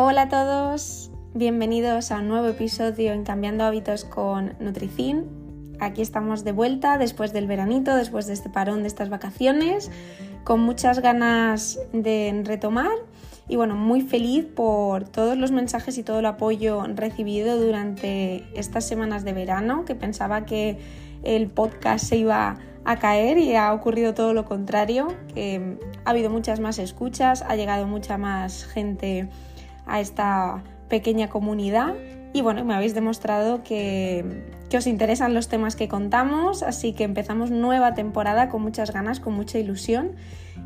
Hola a todos, bienvenidos a un nuevo episodio en Cambiando Hábitos con Nutricin. Aquí estamos de vuelta después del veranito, después de este parón de estas vacaciones, con muchas ganas de retomar y bueno, muy feliz por todos los mensajes y todo el apoyo recibido durante estas semanas de verano, que pensaba que el podcast se iba a caer y ha ocurrido todo lo contrario, que ha habido muchas más escuchas, ha llegado mucha más gente a esta pequeña comunidad. Y bueno, me habéis demostrado que, que, os interesan los temas que contamos, así que empezamos nueva temporada con muchas ganas, con mucha ilusión.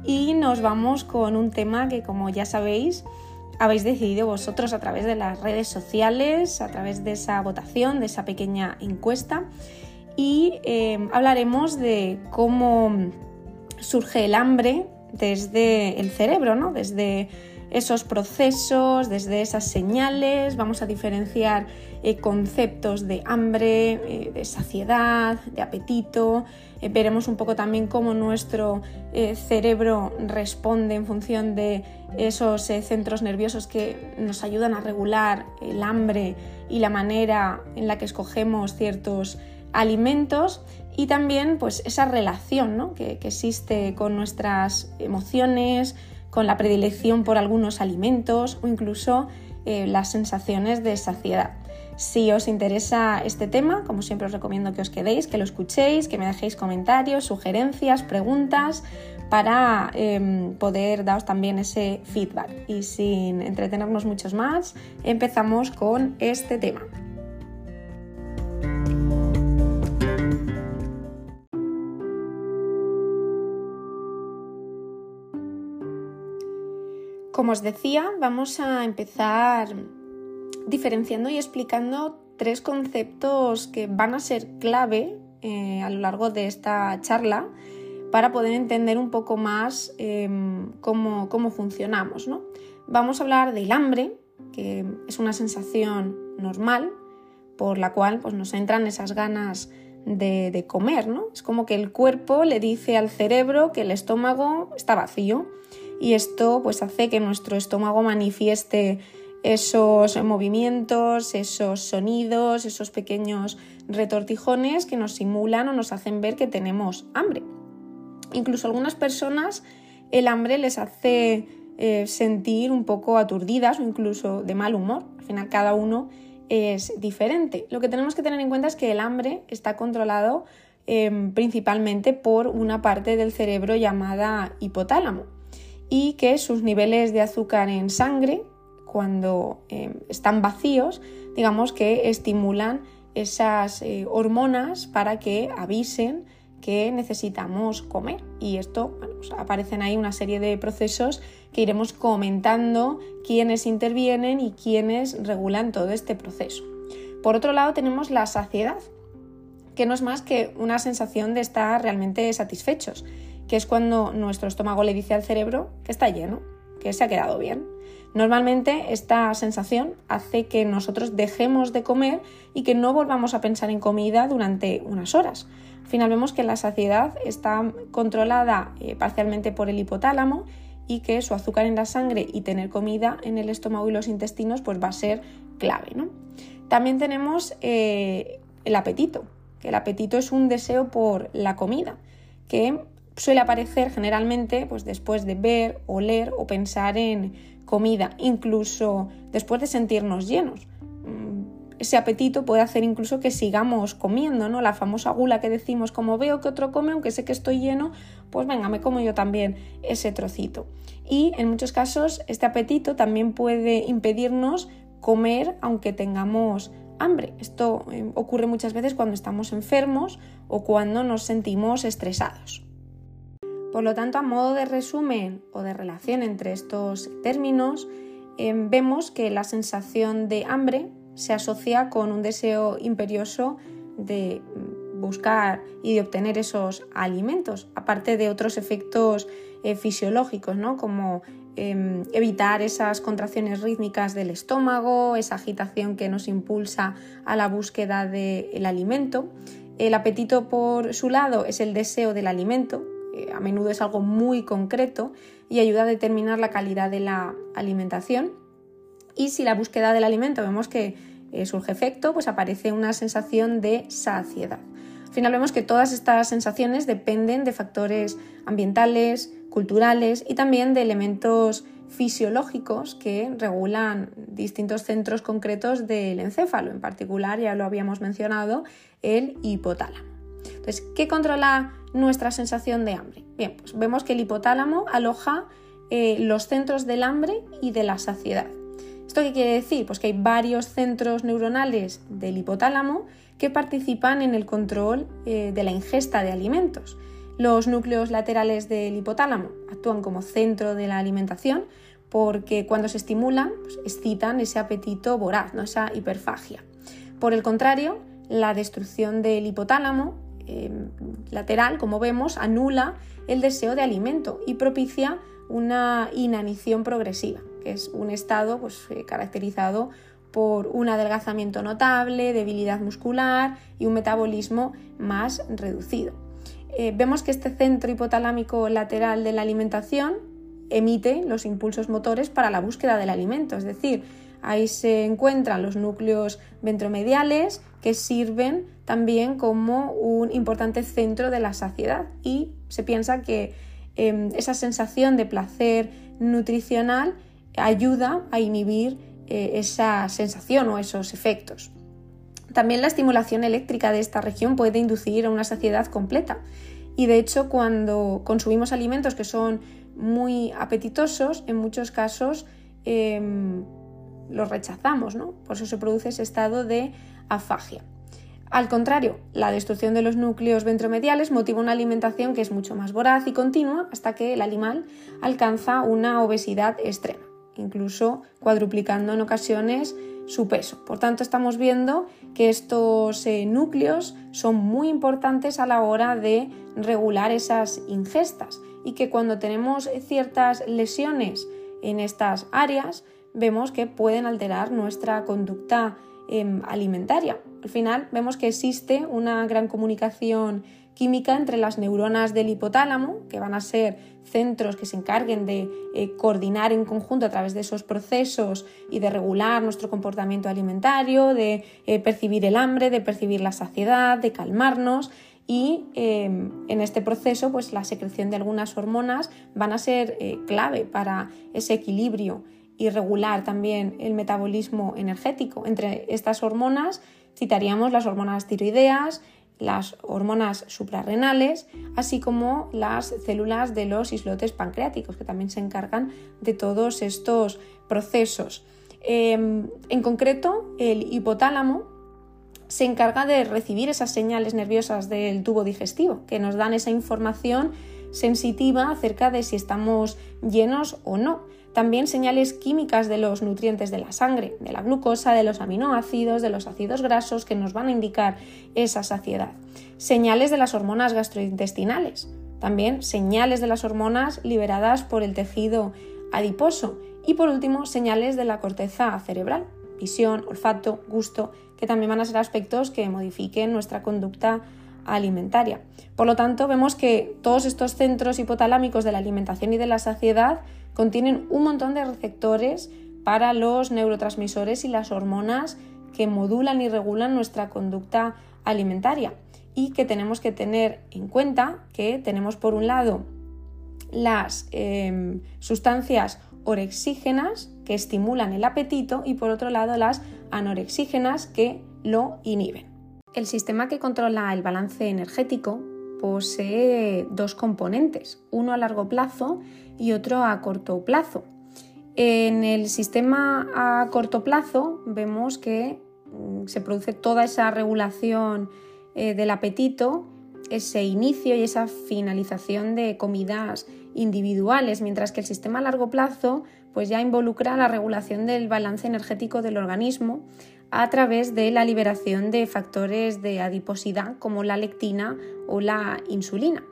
Y nos vamos con un tema que como ya sabéis habéis decidido vosotros a través de las redes sociales, a través de esa votación, de esa pequeña encuesta. Y eh, hablaremos de cómo surge el hambre desde el cerebro, ¿no? desde esos procesos, desde esas señales, vamos a diferenciar eh, conceptos de hambre, eh, de saciedad, de apetito, eh, veremos un poco también cómo nuestro cerebro responde en función de esos centros nerviosos que nos ayudan a regular el hambre y la manera en la que escogemos ciertos alimentos y también pues esa relación que existe con nuestras emociones, con la predilección por algunos alimentos o incluso eh, las sensaciones de saciedad. Si os interesa este tema, como siempre os recomiendo que os quedéis, que lo escuchéis, que me dejéis comentarios, sugerencias, preguntas para em, poder daros también ese feedback. Y sin entretenernos muchos más, empezamos con este tema. Como os decía, vamos a empezar diferenciando y explicando tres conceptos que van a ser clave eh, a lo largo de esta charla para poder entender un poco más em, cómo, funcionamos. Vamos a hablar del hambre, que es una sensación normal por la cual pues, nos entran esas ganas de, de comer. ¿no? Es como que el cuerpo le dice al cerebro que el estómago está vacío y esto pues hace que nuestro estómago manifieste esos movimientos, esos sonidos, esos pequeños retortijones que nos simulan o nos hacen ver que tenemos hambre. Incluso algunas personas el hambre les hace eh, sentir un poco aturdidas o incluso de mal humor. Al final cada uno es diferente. Lo que tenemos que tener en cuenta es que el hambre está controlado em, principalmente por una parte del cerebro llamada hipotálamo y que sus niveles de azúcar en sangre, cuando eh, están vacíos, digamos que estimulan esas eh, hormonas para que avisen que necesitamos comer. Y esto, pues aparecen ahí una serie de procesos que iremos comentando quiénes intervienen y quiénes regulan todo este proceso. Por otro lado, tenemos la saciedad, que no es más que una sensación de estar realmente satisfechos que es cuando nuestro estómago le dice al cerebro que está lleno, que se ha quedado bien. Normalmente esta sensación hace que nosotros dejemos de comer y que no volvamos a pensar en comida durante unas horas. Al final vemos que la saciedad está controlada eh, parcialmente por el hipotálamo y que su azúcar en la sangre y tener comida en el estómago y los intestinos pues va a ser clave. También tenemos eh, el apetito, que el apetito es un deseo por la comida, que suele aparecer generalmente pues, después de ver, oler o pensar en comida, incluso después de sentirnos llenos. Mm, ese apetito puede hacer incluso que sigamos comiendo, ¿no? La famosa gula que decimos, como veo que otro come, aunque sé que estoy lleno, pues venga, me como yo también ese trocito. Y en muchos casos este apetito también puede impedirnos comer aunque tengamos hambre. Esto eh, ocurre muchas veces cuando estamos enfermos o cuando nos sentimos estresados. Por lo tanto, a modo de resumen o de relación entre estos términos, em, vemos que la sensación de hambre se asocia con un deseo imperioso de buscar y de obtener esos alimentos, aparte de otros efectos eh, fisiológicos, ¿no? como em, evitar esas contracciones rítmicas del estómago, esa agitación que nos impulsa a la búsqueda del alimento. El apetito, por su lado, es el deseo del alimento, a menudo es algo muy concreto y ayuda a determinar la calidad de la alimentación. Y si la búsqueda del alimento vemos que eh, surge efecto, pues aparece una sensación de saciedad. Al final vemos que todas estas sensaciones dependen de factores ambientales, culturales y también de elementos fisiológicos que regulan distintos centros concretos del encéfalo, en particular, ya lo habíamos mencionado, el hipotálamo. Entonces, ¿qué controla nuestra sensación de hambre? Bien, pues vemos que el hipotálamo aloja eh, los centros del hambre y de la saciedad. ¿Esto qué quiere decir? Pues que hay varios centros neuronales del hipotálamo que participan en el control eh, de la ingesta de alimentos. Los núcleos laterales del hipotálamo actúan como centro de la alimentación porque cuando se estimulan pues, excitan ese apetito voraz, ¿no? esa hiperfagia. Por el contrario, la destrucción del hipotálamo em, lateral, como vemos, anula el deseo de alimento y propicia una inanición progresiva que es un estado pues, eh, caracterizado por un adelgazamiento notable, debilidad muscular y un metabolismo más reducido. Eh, vemos que este centro hipotalámico lateral de la alimentación emite los impulsos motores para la búsqueda del alimento, es decir, ahí se encuentran los núcleos ventromediales que sirven también como un importante centro de la saciedad y se piensa que em, esa sensación de placer nutricional ayuda a inhibir eh, esa sensación o esos efectos. También la estimulación eléctrica de esta región puede inducir a una saciedad completa y de hecho cuando consumimos alimentos que son muy apetitosos, en muchos casos em, los rechazamos, ¿no? Por eso se produce ese estado de afagia. Al contrario, la destrucción de los núcleos ventromediales motiva una alimentación que es mucho más voraz y continua hasta que el animal alcanza una obesidad extrema incluso cuadruplicando en ocasiones su peso. Por tanto, estamos viendo que estos eh, núcleos son muy importantes a la hora de regular esas ingestas y que cuando tenemos ciertas lesiones en estas áreas, vemos que pueden alterar nuestra conducta em, alimentaria. Al final, vemos que existe una gran comunicación química entre las neuronas del hipotálamo, que van a ser centros que se encarguen de eh, coordinar en conjunto a través de esos procesos y de regular nuestro comportamiento alimentario, de eh, percibir el hambre, de percibir la saciedad, de calmarnos y em, en este proceso pues la secreción de algunas hormonas van a ser eh, clave para ese equilibrio y regular también el metabolismo energético. Entre estas hormonas citaríamos las hormonas tiroideas, las hormonas suprarrenales, así como las células de los islotes pancreáticos, que también se encargan de todos estos procesos. Em, en concreto, el hipotálamo se encarga de recibir esas señales nerviosas del tubo digestivo, que nos dan esa información sensitiva acerca de si estamos llenos o no también señales químicas de los nutrientes de la sangre, de la glucosa, de los aminoácidos, de los ácidos grasos que nos van a indicar esa saciedad. Señales de las hormonas gastrointestinales, también señales de las hormonas liberadas por el tejido adiposo y por último señales de la corteza cerebral, visión, olfato, gusto, que también van a ser aspectos que modifiquen nuestra conducta alimentaria. Por lo tanto, vemos que todos estos centros hipotalámicos de la alimentación y de la saciedad contienen un montón de receptores para los neurotransmisores y las hormonas que modulan y regulan nuestra conducta alimentaria y que tenemos que tener en cuenta que tenemos por un lado las em, sustancias orexígenas que estimulan el apetito y por otro lado las anorexígenas que lo inhiben. El sistema que controla el balance energético posee dos componentes, uno a largo plazo y otro a corto plazo. En el sistema a corto plazo vemos que mm, se produce toda esa regulación eh, del apetito, ese inicio y esa finalización de comidas individuales, mientras que el sistema a largo plazo pues ya involucra la regulación del balance energético del organismo a través de la liberación de factores de adiposidad como la lectina o la insulina.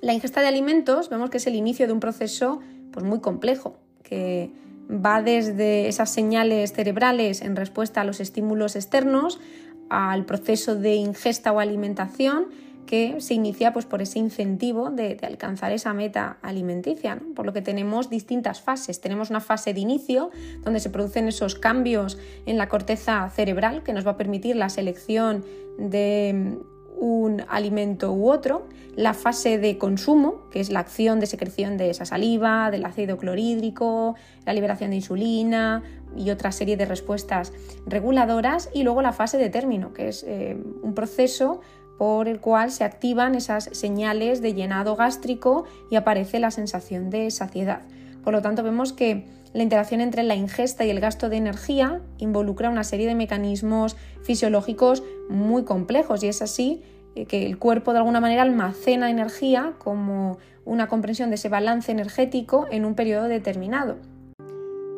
La ingesta de alimentos vemos que es el inicio de un proceso pues, muy complejo, que va desde esas señales cerebrales en respuesta a los estímulos externos al proceso de ingesta o alimentación que se inicia pues, por ese incentivo de, alcanzar esa meta alimenticia, por lo que tenemos distintas fases. Tenemos una fase de inicio donde se producen esos cambios en la corteza cerebral que nos va a permitir la selección de un alimento u otro, la fase de consumo, que es la acción de secreción de esa saliva, del ácido clorhídrico, la liberación de insulina y otra serie de respuestas reguladoras, y luego la fase de término, que es eh, un proceso por el cual se activan esas señales de llenado gástrico y aparece la sensación de saciedad. Por lo tanto, vemos que la interacción entre la ingesta y el gasto de energía involucra una serie de mecanismos fisiológicos muy complejos y es así eh, que el cuerpo de alguna manera almacena energía como una comprensión de ese balance energético en un periodo determinado.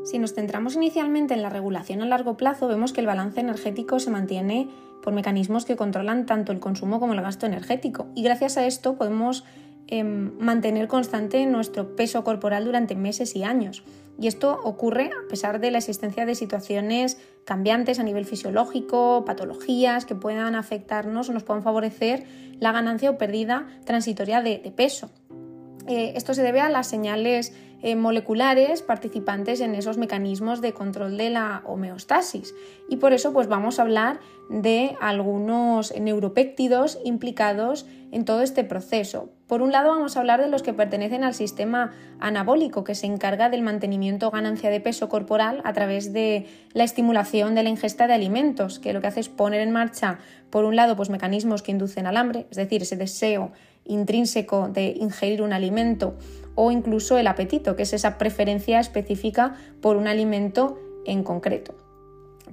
Si nos centramos inicialmente en la regulación a largo plazo, vemos que el balance energético se mantiene por mecanismos que controlan tanto el consumo como el gasto energético y gracias a esto podemos Em, mantener constante nuestro peso corporal durante meses y años. Y esto ocurre a pesar de la existencia de situaciones cambiantes a nivel fisiológico, patologías que puedan afectarnos o nos puedan favorecer la ganancia o pérdida transitoria de, peso. Eh, esto se debe a las señales eh, moleculares participantes en esos mecanismos de control de la homeostasis. Y por eso pues, vamos a hablar de algunos neuropéptidos implicados en todo este proceso. Por un lado vamos a hablar de los que pertenecen al sistema anabólico, que se encarga del mantenimiento o ganancia de peso corporal a través de la estimulación de la ingesta de alimentos, que lo que hace es poner en marcha, por un lado, pues mecanismos que inducen al hambre, es decir, ese deseo intrínseco de ingerir un alimento o incluso el apetito, que es esa preferencia específica por un alimento en concreto.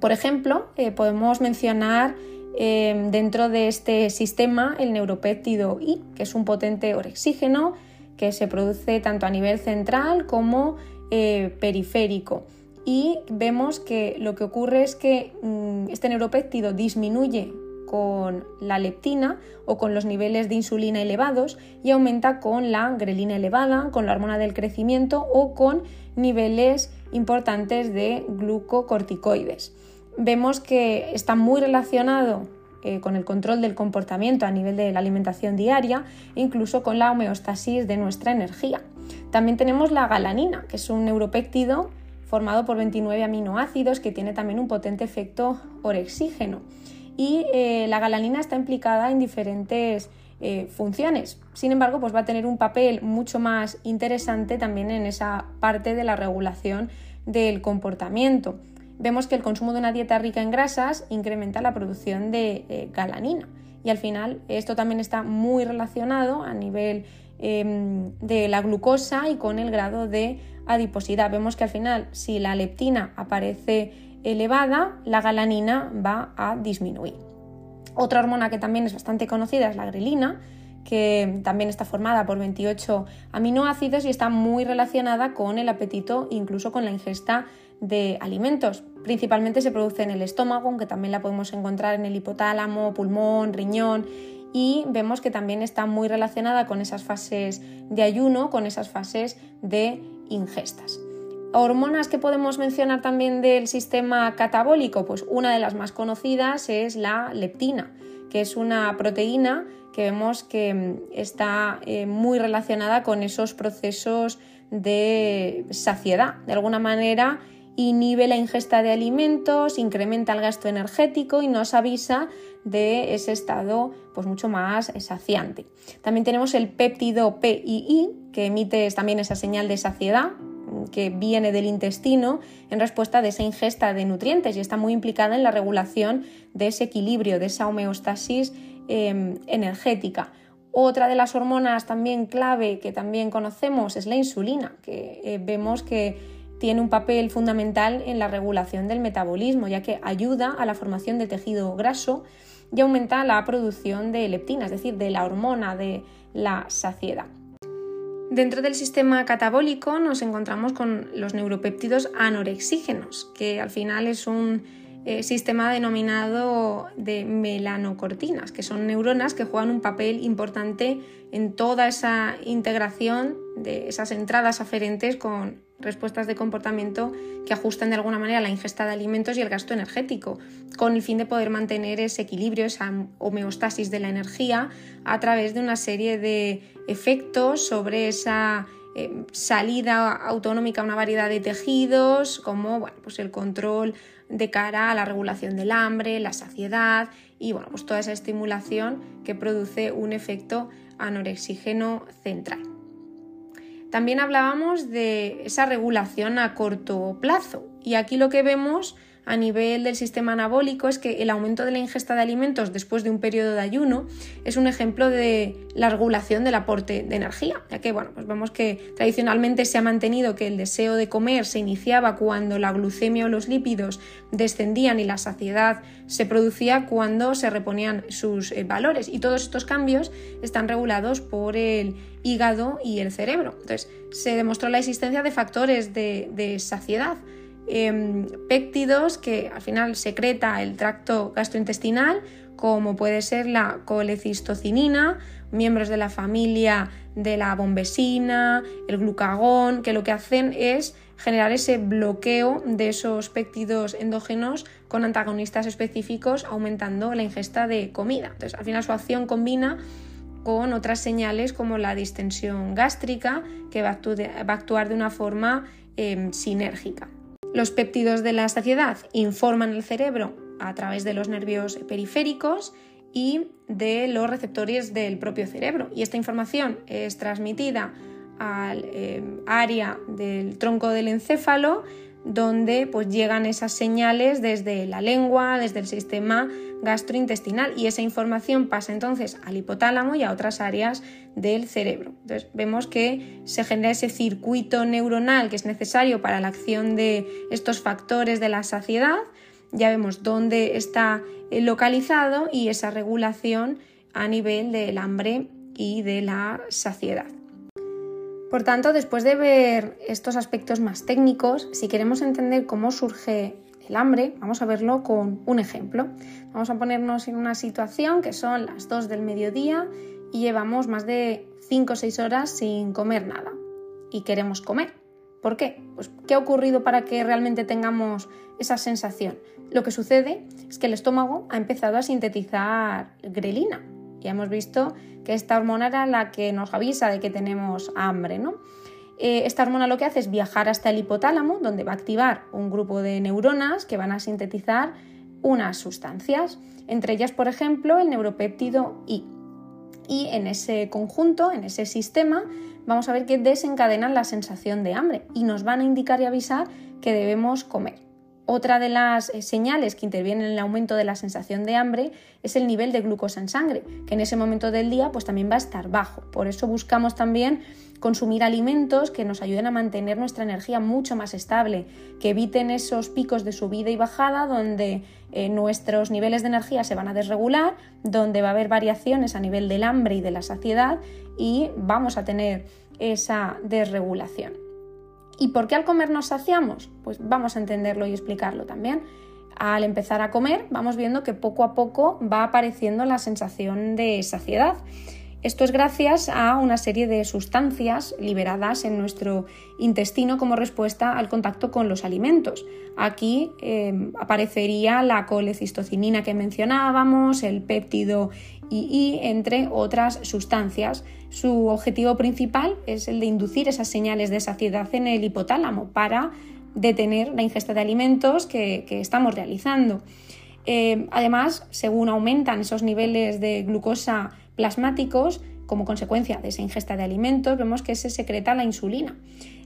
Por ejemplo, eh, podemos mencionar eh, dentro de este sistema el neuropéptido I, que es un potente orexígeno que se produce tanto a nivel central como eh, periférico. Y vemos que lo que ocurre es que mm, este neuropéptido disminuye con la leptina o con los niveles de insulina elevados y aumenta con la grelina elevada, con la hormona del crecimiento o con niveles importantes de glucocorticoides. Vemos que está muy relacionado eh, con el control del comportamiento a nivel de la alimentación diaria e incluso con la homeostasis de nuestra energía. También tenemos la galanina, que es un neuropéptido formado por 29 aminoácidos que tiene también un potente efecto orexígeno y eh, la galanina está implicada en diferentes eh, funciones. Sin embargo, pues va a tener un papel mucho más interesante también en esa parte de la regulación del comportamiento. Vemos que el consumo de una dieta rica en grasas incrementa la producción de eh, galanina y al final esto también está muy relacionado a nivel em, de la glucosa y con el grado de adiposidad. Vemos que al final si la leptina aparece elevada, la galanina va a disminuir. Otra hormona que también es bastante conocida es la grelina, que también está formada por 28 aminoácidos y está muy relacionada con el apetito, incluso con la ingesta de alimentos. Principalmente se produce en el estómago, aunque también la podemos encontrar en el hipotálamo, pulmón, riñón y vemos que también está muy relacionada con esas fases de ayuno, con esas fases de ingestas. Hormonas que podemos mencionar también del sistema catabólico, pues una de las más conocidas es la leptina, que es una proteína que vemos que mm, está eh, muy relacionada con esos procesos de saciedad. De alguna manera inhibe la ingesta de alimentos, incrementa el gasto energético y nos avisa de ese estado pues mucho más saciante. También tenemos el péptido PII que emite también esa señal de saciedad que viene del intestino en respuesta de esa ingesta de nutrientes y está muy implicada en la regulación de ese equilibrio, de esa homeostasis em, energética. Otra de las hormonas también clave que también conocemos es la insulina, que eh, vemos que tiene un papel fundamental en la regulación del metabolismo, ya que ayuda a la formación de tejido graso y aumenta la producción de leptina, es decir, de la hormona de la saciedad. Dentro del sistema catabólico nos encontramos con los neuropéptidos anorexígenos, que al final es un eh, sistema denominado de melanocortinas, que son neuronas que juegan un papel importante en toda esa integración de esas entradas aferentes con respuestas de comportamiento que ajustan de alguna manera la ingesta de alimentos y el gasto energético, con el fin de poder mantener ese equilibrio, esa homeostasis de la energía a través de una serie de efectos sobre esa eh, salida autonómica a una variedad de tejidos, como bueno, pues el control de cara a la regulación del hambre, la saciedad y bueno, pues toda esa estimulación que produce un efecto anorexígeno central. También hablábamos de esa regulación a corto plazo. Y aquí lo que vemos a nivel del sistema anabólico es que el aumento de la ingesta de alimentos después de un periodo de ayuno es un ejemplo de la regulación del aporte de energía, ya que bueno, pues vemos que tradicionalmente se ha mantenido que el deseo de comer se iniciaba cuando la glucemia o los lípidos descendían y la saciedad se producía cuando se reponían sus eh, valores y todos estos cambios están regulados por el hígado y el cerebro. Entonces, se demostró la existencia de factores de, de saciedad Em, péptidos que al final secreta el tracto gastrointestinal, como puede ser la colecistocinina, miembros de la familia de la bombesina, el glucagón, que lo que hacen es generar ese bloqueo de esos péptidos endógenos con antagonistas específicos, aumentando la ingesta de comida. Entonces, al final su acción combina con otras señales como la distensión gástrica, que va a, actuar de una forma em, sinérgica. Los péptidos de la saciedad informan al cerebro a través de los nervios periféricos y de los receptores del propio cerebro. Y esta información es transmitida al eh, área del tronco del encéfalo donde pues llegan esas señales desde la lengua, desde el sistema gastrointestinal y esa información pasa entonces al hipotálamo y a otras áreas del cerebro. Entonces vemos que se genera ese circuito neuronal que es necesario para la acción de estos factores de la saciedad, ya vemos dónde está eh, localizado y esa regulación a nivel del hambre y de la saciedad. Por tanto, después de ver estos aspectos más técnicos, si queremos entender cómo surge el hambre, vamos a verlo con un ejemplo. Vamos a ponernos en una situación que son las 2 del mediodía y llevamos más de 5 o 6 horas sin comer nada y queremos comer. ¿Por qué? Pues ¿qué ha ocurrido para que realmente tengamos esa sensación? Lo que sucede es que el estómago ha empezado a sintetizar grelina, ya hemos visto que esta hormona era la que nos avisa de que tenemos hambre, ¿no? Eh, esta hormona lo que hace es viajar hasta el hipotálamo, donde va a activar un grupo de neuronas que van a sintetizar unas sustancias, entre ellas, por ejemplo, el neuropéptido I. Y en ese conjunto, en ese sistema, vamos a ver que desencadenan la sensación de hambre y nos van a indicar y avisar que debemos comer. Otra de las eh, señales que intervienen en el aumento de la sensación de hambre es el nivel de glucosa en sangre, que en ese momento del día pues también va a estar bajo. Por eso buscamos también consumir alimentos que nos ayuden a mantener nuestra energía mucho más estable, que eviten esos picos de subida y bajada donde eh, nuestros niveles de energía se van a desregular, donde va a haber variaciones a nivel del hambre y de la saciedad y vamos a tener esa desregulación. ¿Y por qué al comer nos saciamos? Pues vamos a entenderlo y explicarlo también. Al empezar a comer vamos viendo que poco a poco va apareciendo la sensación de saciedad. Esto es gracias a una serie de sustancias liberadas en nuestro intestino como respuesta al contacto con los alimentos. Aquí eh, aparecería la colecistocinina que mencionábamos, el péptido y entre otras sustancias. Su objetivo principal es el de inducir esas señales de saciedad en el hipotálamo para detener la ingesta de alimentos que, estamos realizando. Eh, además, según aumentan esos niveles de glucosa plasmáticos, como consecuencia de esa ingesta de alimentos, vemos que se secreta la insulina.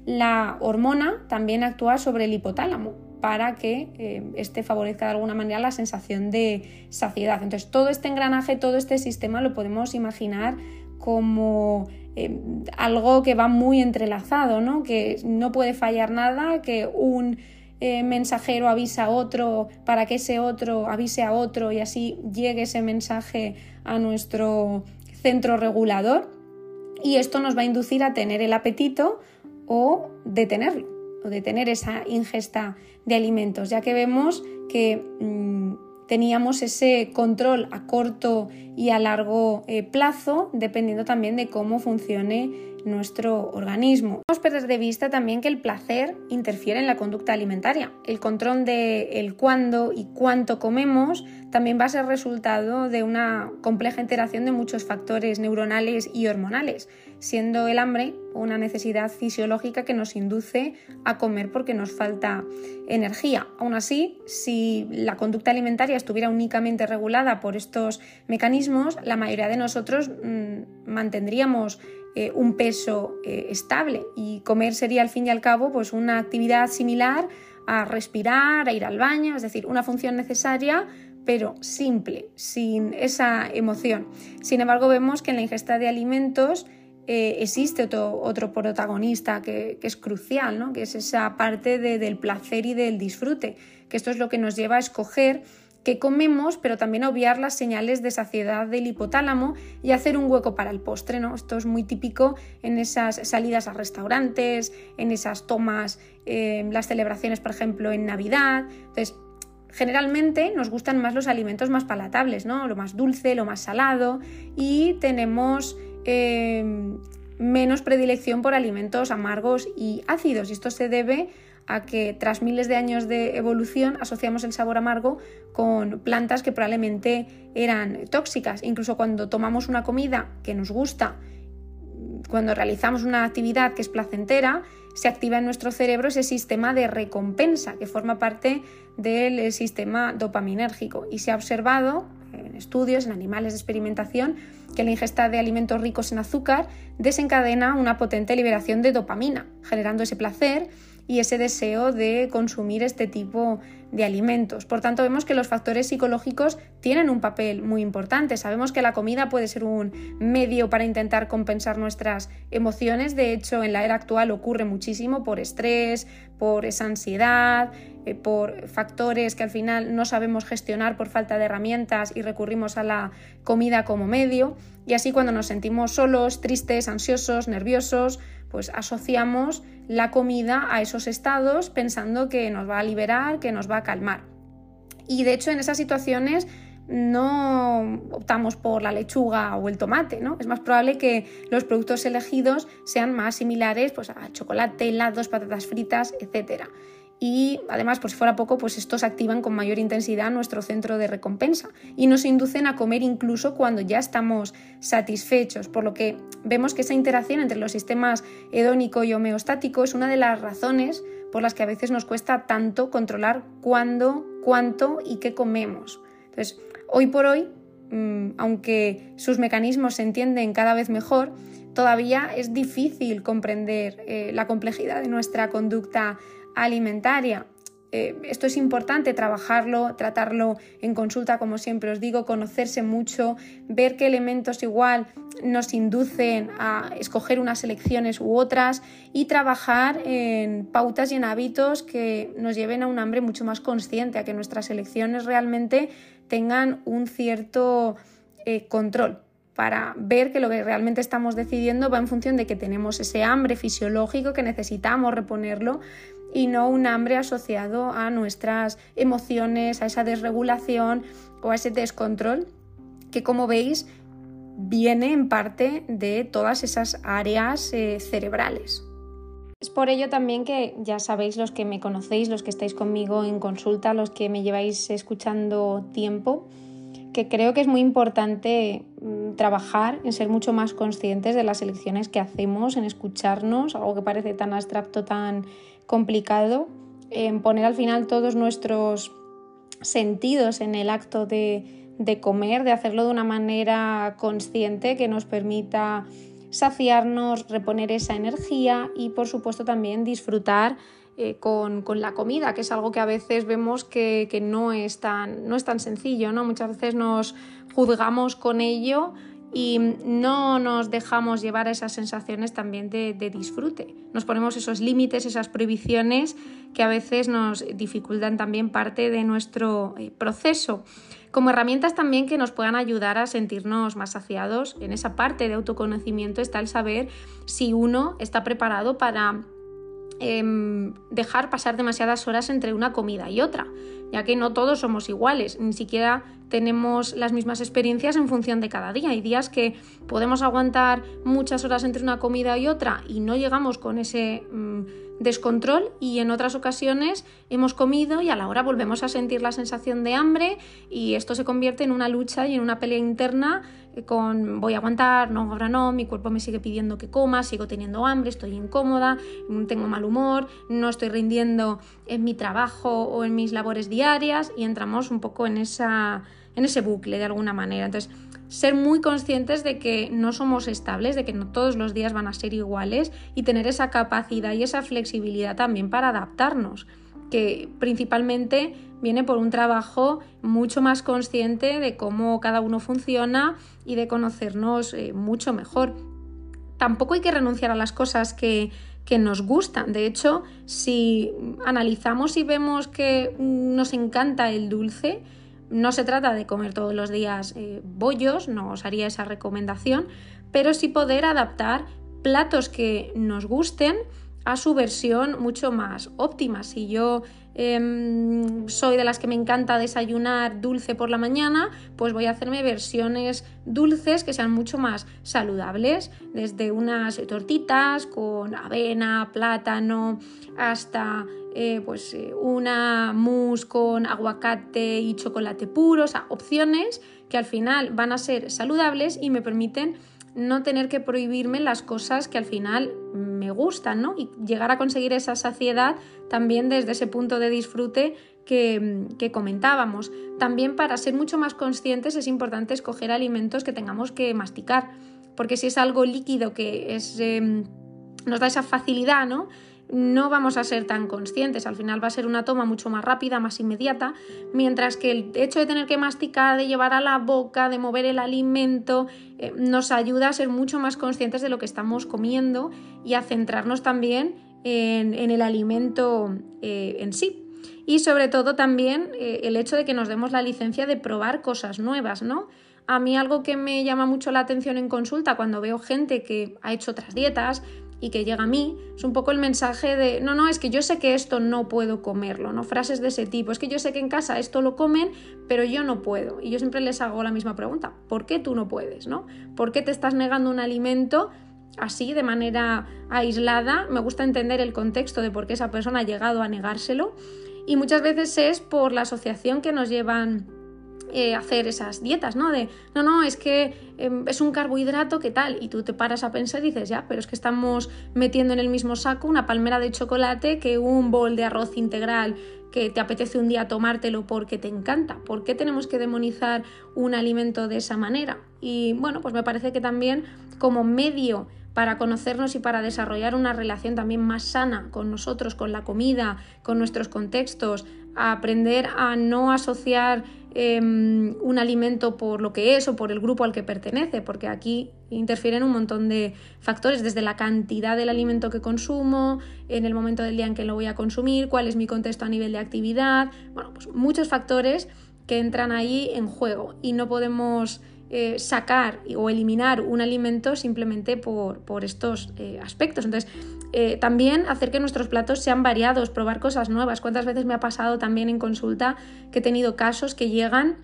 La hormona también actúa sobre el hipotálamo, para que eh, este favorezca de alguna manera la sensación de saciedad. Entonces, todo este engranaje, todo este sistema lo podemos imaginar como eh, algo que va muy entrelazado, ¿no? que no puede fallar nada, que un eh, mensajero avisa a otro para que ese otro avise a otro y así llegue ese mensaje a nuestro centro regulador. Y esto nos va a inducir a tener el apetito o detenerlo o de tener esa ingesta de alimentos, ya que vemos que mm, teníamos ese control a corto y a largo eh, plazo, dependiendo también de cómo funcione nuestro organismo. No perder de vista también que el placer interfiere en la conducta alimentaria. El control de el cuándo y cuánto comemos también va a ser resultado de una compleja interacción de muchos factores neuronales y hormonales, siendo el hambre una necesidad fisiológica que nos induce a comer porque nos falta energía. Aún así, si la conducta alimentaria estuviera únicamente regulada por estos mecanismos, la mayoría de nosotros mmm, mantendríamos eh, un peso eh, estable y comer sería al fin y al cabo pues una actividad similar a respirar, a ir al baño, es decir, una función necesaria pero simple, sin esa emoción. Sin embargo, vemos que en la ingesta de alimentos eh, existe otro, otro protagonista que, es crucial, ¿no? que es esa parte del placer y del disfrute, que esto es lo que nos lleva a escoger que comemos, pero también obviar las señales de saciedad del hipotálamo y hacer un hueco para el postre. ¿no? Esto es muy típico en esas salidas a restaurantes, en esas tomas, en las celebraciones, por ejemplo, en Navidad. Entonces, generalmente nos gustan más los alimentos más palatables, ¿no? lo más dulce, lo más salado y tenemos eh, menos predilección por alimentos amargos y ácidos. Y esto se debe a que tras miles de años de evolución asociamos el sabor amargo con plantas que probablemente eran tóxicas. Incluso cuando tomamos una comida que nos gusta, cuando realizamos una actividad que es placentera, se activa en nuestro cerebro ese sistema de recompensa que forma parte del sistema dopaminérgico y se ha observado en estudios en animales de experimentación que la ingesta de alimentos ricos en azúcar desencadena una potente liberación de dopamina, generando ese placer y ese deseo de consumir este tipo de alimentos. Por tanto, vemos que los factores psicológicos tienen un papel muy importante. Sabemos que la comida puede ser un medio para intentar compensar nuestras emociones. De hecho, en la era actual ocurre muchísimo por estrés, por esa ansiedad, eh, por factores que al final no sabemos gestionar por falta de herramientas y recurrimos a la comida como medio. Y así cuando nos sentimos solos, tristes, ansiosos, nerviosos, pues asociamos la comida a esos estados pensando que nos va a liberar, que nos va a calmar. Y de hecho en esas situaciones no optamos por la lechuga o el tomate, ¿no? Es más probable que los productos elegidos sean más similares pues, a chocolate, helados, patatas fritas, etcétera y además, por si fuera poco, pues estos activan con mayor intensidad nuestro centro de recompensa y nos inducen a comer incluso cuando ya estamos satisfechos, por lo que vemos que esa interacción entre los sistemas hedónico y homeostático es una de las razones por las que a veces nos cuesta tanto controlar cuándo, cuánto y qué comemos. Entonces, hoy por hoy, mm, aunque sus mecanismos se entienden cada vez mejor, todavía es difícil comprender eh, la complejidad de nuestra conducta alimentaria. Eh, esto es importante trabajarlo, tratarlo en consulta, como siempre os digo, conocerse mucho, ver qué elementos igual nos inducen a escoger unas elecciones u otras y trabajar en pautas y en hábitos que nos lleven a un hambre mucho más consciente, a que nuestras elecciones realmente tengan un cierto eh, control para ver que lo que realmente estamos decidiendo va en función de que tenemos ese hambre fisiológico que necesitamos reponerlo y no un hambre asociado a nuestras emociones, a esa desregulación o a ese descontrol que como veis viene en parte de todas esas áreas eh, cerebrales. Es por ello también que ya sabéis los que me conocéis, los que estáis conmigo en consulta, los que me lleváis escuchando tiempo, que creo que es muy importante mm, trabajar en ser mucho más conscientes de las elecciones que hacemos, en escucharnos, algo que parece tan abstracto, tan complicado, en poner al final todos nuestros sentidos en el acto de, de comer, de hacerlo de una manera consciente que nos permita saciarnos, reponer esa energía y por supuesto también disfrutar eh, con, la comida, que es algo que a veces vemos que, no, es tan, no es tan sencillo, ¿no? Muchas veces nos juzgamos con ello y no nos dejamos llevar a esas sensaciones también de, disfrute. Nos ponemos esos límites, esas prohibiciones que a veces nos dificultan también parte de nuestro eh, proceso. Como herramientas también que nos puedan ayudar a sentirnos más saciados, en esa parte de autoconocimiento está el saber si uno está preparado para Em, dejar pasar demasiadas horas entre una comida y otra, ya que no todos somos iguales, ni siquiera tenemos las mismas experiencias en función de cada día. Hay días que podemos aguantar muchas horas entre una comida y otra y no llegamos con ese mm, descontrol y en otras ocasiones hemos comido y a la hora volvemos a sentir la sensación de hambre y esto se convierte en una lucha y en una pelea interna con voy a aguantar, no, ahora no, mi cuerpo me sigue pidiendo que coma, sigo teniendo hambre, estoy incómoda, tengo mal humor, no estoy rindiendo en mi trabajo o en mis labores diarias y entramos un poco en, esa, en ese bucle de alguna manera. Entonces, ser muy conscientes de que no somos estables, de que no todos los días van a ser iguales y tener esa capacidad y esa flexibilidad también para adaptarnos que principalmente viene por un trabajo mucho más consciente de cómo cada uno funciona y de conocernos eh, mucho mejor. Tampoco hay que renunciar a las cosas que, nos gustan. De hecho, si analizamos y vemos que nos encanta el dulce, no se trata de comer todos los días eh, bollos, no os haría esa recomendación, pero sí poder adaptar platos que nos gusten a su versión mucho más óptima. Si yo em, soy de las que me encanta desayunar dulce por la mañana, pues voy a hacerme versiones dulces que sean mucho más saludables, desde unas tortitas con avena, plátano, hasta eh, pues eh, una mousse con aguacate y chocolate puro, o sea, opciones que al final van a ser saludables y me permiten no tener que prohibirme las cosas que al final me gustan, ¿no? Y llegar a conseguir esa saciedad también desde ese punto de disfrute que, comentábamos. También para ser mucho más conscientes es importante escoger alimentos que tengamos que masticar, porque si es algo líquido que es, em, nos da esa facilidad, ¿no? No vamos a ser tan conscientes. Al final va a ser una toma mucho más rápida, más inmediata, mientras que el hecho de tener que masticar, de llevar a la boca, de mover el alimento, eh, nos ayuda a ser mucho más conscientes de lo que estamos comiendo y a centrarnos también en, el alimento eh, en sí. Y sobre todo también eh, el hecho de que nos demos la licencia de probar cosas nuevas, ¿no? A mí algo que me llama mucho la atención en consulta cuando veo gente que ha hecho otras dietas, y que llega a mí, es un poco el mensaje de, no, no, es que yo sé que esto no puedo comerlo, ¿no? Frases de ese tipo, es que yo sé que en casa esto lo comen, pero yo no puedo. Y yo siempre les hago la misma pregunta, ¿por qué tú no puedes, ¿no? ¿Por qué te estás negando un alimento así, de manera aislada? Me gusta entender el contexto de por qué esa persona ha llegado a negárselo. Y muchas veces es por la asociación que nos llevan eh, hacer esas dietas, ¿no? De, no, no, es que em, es un carbohidrato, ¿qué tal? Y tú te paras a pensar y dices, ya, pero es que estamos metiendo en el mismo saco una palmera de chocolate que un bol de arroz integral que te apetece un día tomártelo porque te encanta. ¿Por qué tenemos que demonizar un alimento de esa manera? Y bueno, pues me parece que también como medio para conocernos y para desarrollar una relación también más sana con nosotros, con la comida, con nuestros contextos, a aprender a no asociar Em, un alimento por lo que es o por el grupo al que pertenece, porque aquí interfieren un montón de factores, desde la cantidad del alimento que consumo, en el momento del día en que lo voy a consumir, cuál es mi contexto a nivel de actividad, bueno, pues muchos factores que entran ahí en juego y no podemos eh, sacar o eliminar un alimento simplemente por, estos eh, aspectos. Entonces, eh, también hacer que nuestros platos sean variados, probar cosas nuevas. ¿Cuántas veces me ha pasado también en consulta que he tenido casos que llegan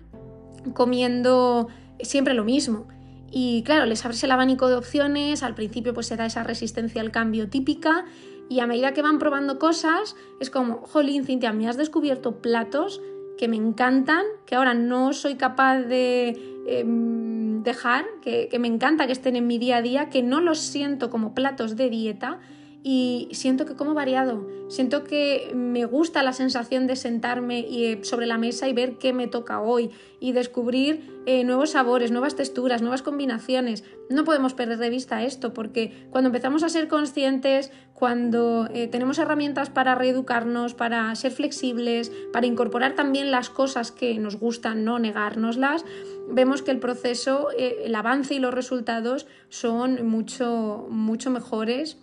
comiendo siempre lo mismo? Y claro, les abres el abanico de opciones, al principio pues se da esa resistencia al cambio típica y a medida que van probando cosas es como, jolín, Cintia, me has descubierto platos que me encantan, que ahora no soy capaz de em, dejar, que, que me encanta que estén en mi día a día, que no los siento como platos de dieta y siento que como variado, siento que me gusta la sensación de sentarme eh, sobre la mesa y ver qué me toca hoy y descubrir eh, nuevos sabores, nuevas texturas, nuevas combinaciones. No podemos perder de vista esto porque cuando empezamos a ser conscientes, cuando eh, tenemos herramientas para reeducarnos, para ser flexibles, para incorporar también las cosas que nos gustan, no negárnoslas, vemos que el proceso, el avance y los resultados son mucho, mucho mejores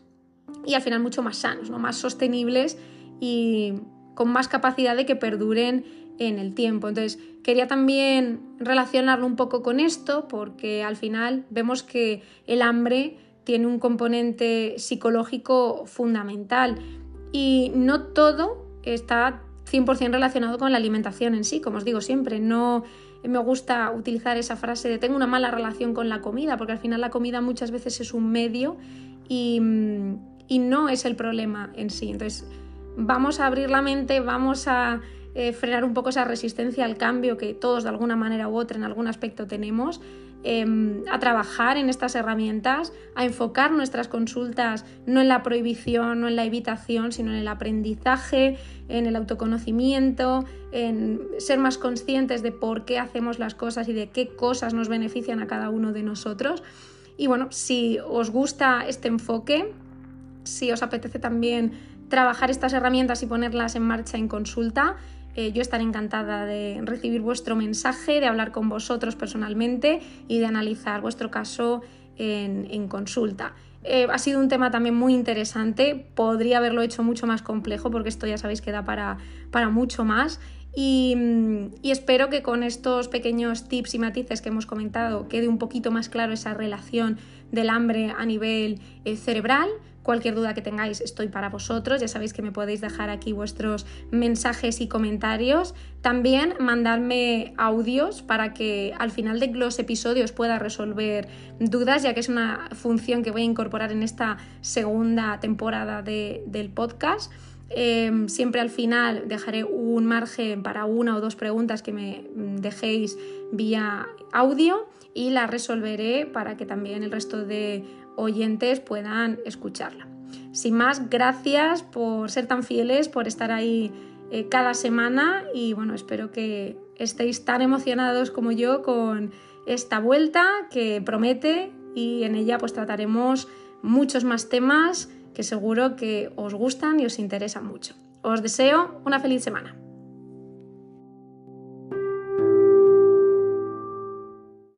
y al final mucho más sanos, ¿no? más sostenibles y con más capacidad de que perduren en el tiempo. Entonces, quería también relacionarlo un poco con esto porque al final vemos que el hambre tiene un componente psicológico fundamental y no todo está 100% relacionado con la alimentación en sí, como os digo siempre, no me gusta utilizar esa frase de tengo una mala relación con la comida, porque al final la comida muchas veces es un medio y, y no es el problema en sí. Entonces, vamos a abrir la mente, vamos a eh, frenar un poco esa resistencia al cambio que todos de alguna manera u otra en algún aspecto tenemos, em, a trabajar en estas herramientas, a enfocar nuestras consultas no en la prohibición, no en la evitación, sino en el aprendizaje, en el autoconocimiento, en ser más conscientes de por qué hacemos las cosas y de qué cosas nos benefician a cada uno de nosotros. Y bueno, si os gusta este enfoque, si os apetece también trabajar estas herramientas y ponerlas en marcha en consulta, eh, yo estaré encantada de recibir vuestro mensaje, de hablar con vosotros personalmente y de analizar vuestro caso en, consulta. Eh, ha sido un tema también muy interesante, podría haberlo hecho mucho más complejo porque esto ya sabéis que da para, mucho más y, espero que con estos pequeños tips y matices que hemos comentado quede un poquito más claro esa relación del hambre a nivel eh, cerebral Cualquier duda que tengáis estoy para vosotros, ya sabéis que me podéis dejar aquí vuestros mensajes y comentarios. También mandadme audios para que al final de los episodios pueda resolver dudas, ya que es una función que voy a incorporar en esta segunda temporada del podcast. Em, siempre al final dejaré un margen para una o dos preguntas que me dejéis vía audio y las resolveré para que también el resto de oyentes puedan escucharla. Sin más, gracias por ser tan fieles, por estar ahí eh, cada semana y bueno, espero que estéis tan emocionados como yo con esta vuelta que promete y en ella pues trataremos muchos más temas que seguro que os gustan y os interesan mucho. Os deseo una feliz semana.